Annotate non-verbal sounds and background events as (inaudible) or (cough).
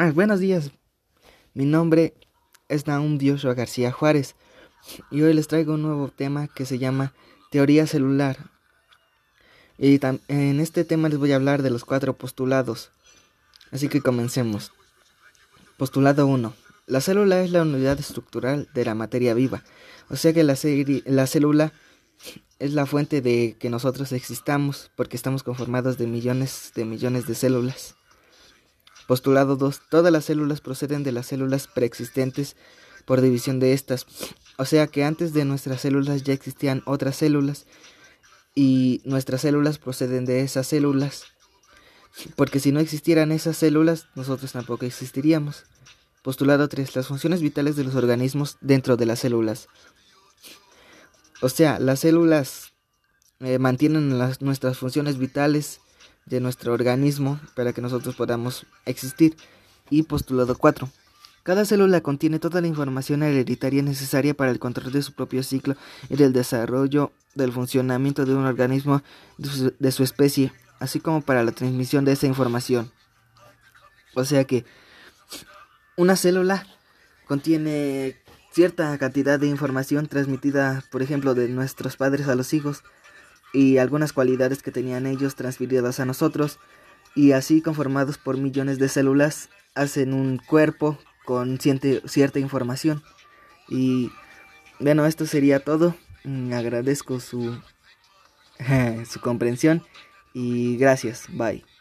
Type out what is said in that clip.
Ah, buenos días. Mi nombre es Naum Joshua García Juárez y hoy les traigo un nuevo tema que se llama teoría celular. Y en este tema les voy a hablar de los cuatro postulados. Así que comencemos. Postulado 1. La célula es la unidad estructural de la materia viva, o sea que la, la célula es la fuente de que nosotros existamos porque estamos conformados de millones de millones de células. Postulado 2. Todas las células proceden de las células preexistentes por división de estas. O sea que antes de nuestras células ya existían otras células y nuestras células proceden de esas células. Porque si no existieran esas células, nosotros tampoco existiríamos. Postulado 3. Las funciones vitales de los organismos dentro de las células. O sea, las células eh, mantienen nuestras funciones vitales de nuestro organismo para que nosotros podamos existir. Y postulado 4. Cada célula contiene toda la información hereditaria necesaria para el control de su propio ciclo y del desarrollo del funcionamiento de un organismo de su, especie, así como para la transmisión de esa información. O sea que una célula contiene cierta cantidad de información transmitida, por ejemplo, de nuestros padres a los hijos, y algunas cualidades que tenían ellos transferidas a nosotros y así conformados por millones de células hacen un cuerpo con cierta información. Y bueno esto sería todo. Mm, agradezco su (laughs) su comprensión y gracias. Bye